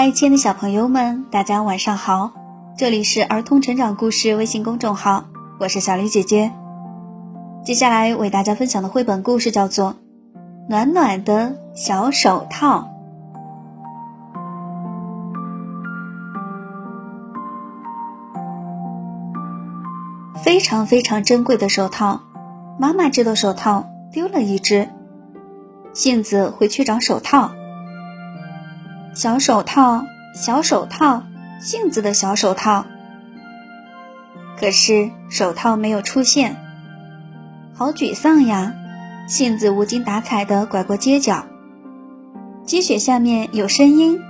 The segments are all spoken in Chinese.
嗨，亲爱的小朋友们，大家晚上好！这里是儿童成长故事微信公众号，我是小丽姐姐。接下来为大家分享的绘本故事叫做《暖暖的小手套》。非常非常珍贵的手套，妈妈织的手套丢了一只。杏子回去找手套。小手套，小手套，杏子的小手套。可是手套没有出现，好沮丧呀！杏子无精打采地拐过街角，积雪下面有声音，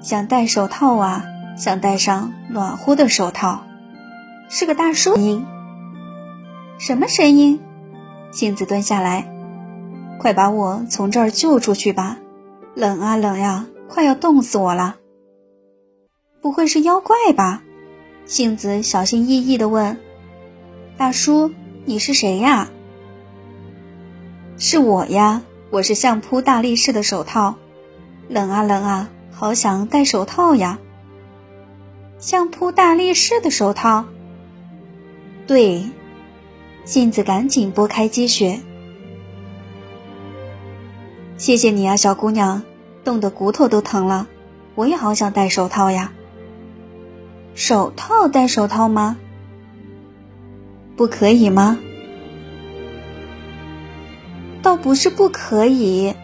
想戴手套啊，想戴上暖和的手套。是个大叔音，什么声音？杏子蹲下来，快把我从这儿救出去吧！冷啊冷呀，快要冻死我了！不会是妖怪吧？杏子小心翼翼地问：“大叔，你是谁呀？”“是我呀，我是相扑大力士的手套。冷啊冷啊，好想戴手套呀！”“相扑大力士的手套。”对，杏子赶紧拨开积雪。谢谢你啊，小姑娘，冻得骨头都疼了。我也好想戴手套呀。手套戴手套吗？不可以吗？倒不是不可以。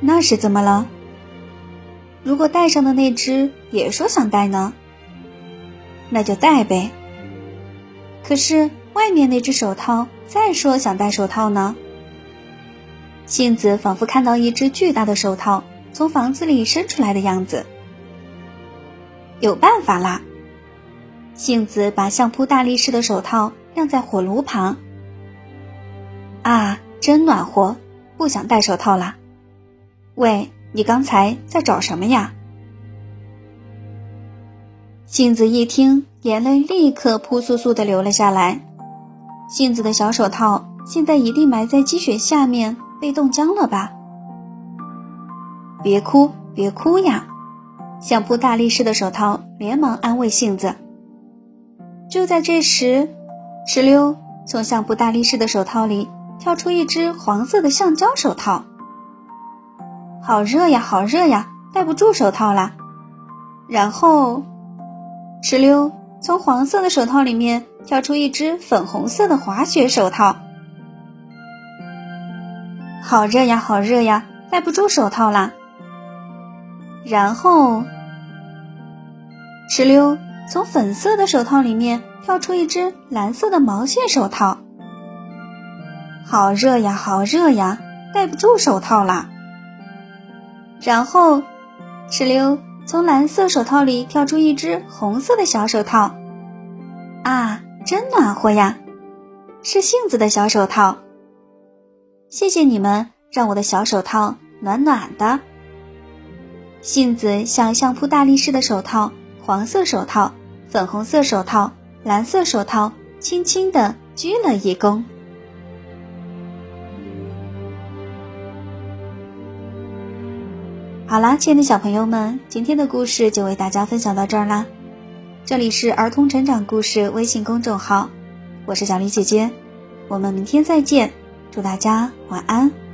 那是怎么了？如果戴上的那只也说想戴呢？那就戴呗。可是外面那只手套再说想戴手套呢。杏子仿佛看到一只巨大的手套从房子里伸出来的样子。有办法啦！杏子把相扑大力士的手套晾在火炉旁。啊，真暖和，不想戴手套啦。喂，你刚才在找什么呀？杏子一听，眼泪立刻扑簌簌的流了下来。杏子的小手套现在一定埋在积雪下面，被冻僵了吧？别哭，别哭呀！相扑大力士的手套连忙安慰杏子。就在这时，哧溜，从相扑大力士的手套里跳出一只黄色的橡胶手套。好热呀，好热呀，戴不住手套啦。然后。哧溜，从黄色的手套里面跳出一只粉红色的滑雪手套。好热呀，好热呀，戴不住手套啦。然后，哧溜，从粉色的手套里面跳出一只蓝色的毛线手套。好热呀，好热呀，戴不住手套啦。然后，哧溜。从蓝色手套里跳出一只红色的小手套，啊，真暖和呀！是杏子的小手套。谢谢你们，让我的小手套暖暖的。杏子向相扑大力士的手套、黄色手套、粉红色手套、蓝色手套轻轻地鞠了一躬。好啦，亲爱的小朋友们，今天的故事就为大家分享到这儿啦。这里是儿童成长故事微信公众号，我是小丽姐姐，我们明天再见，祝大家晚安。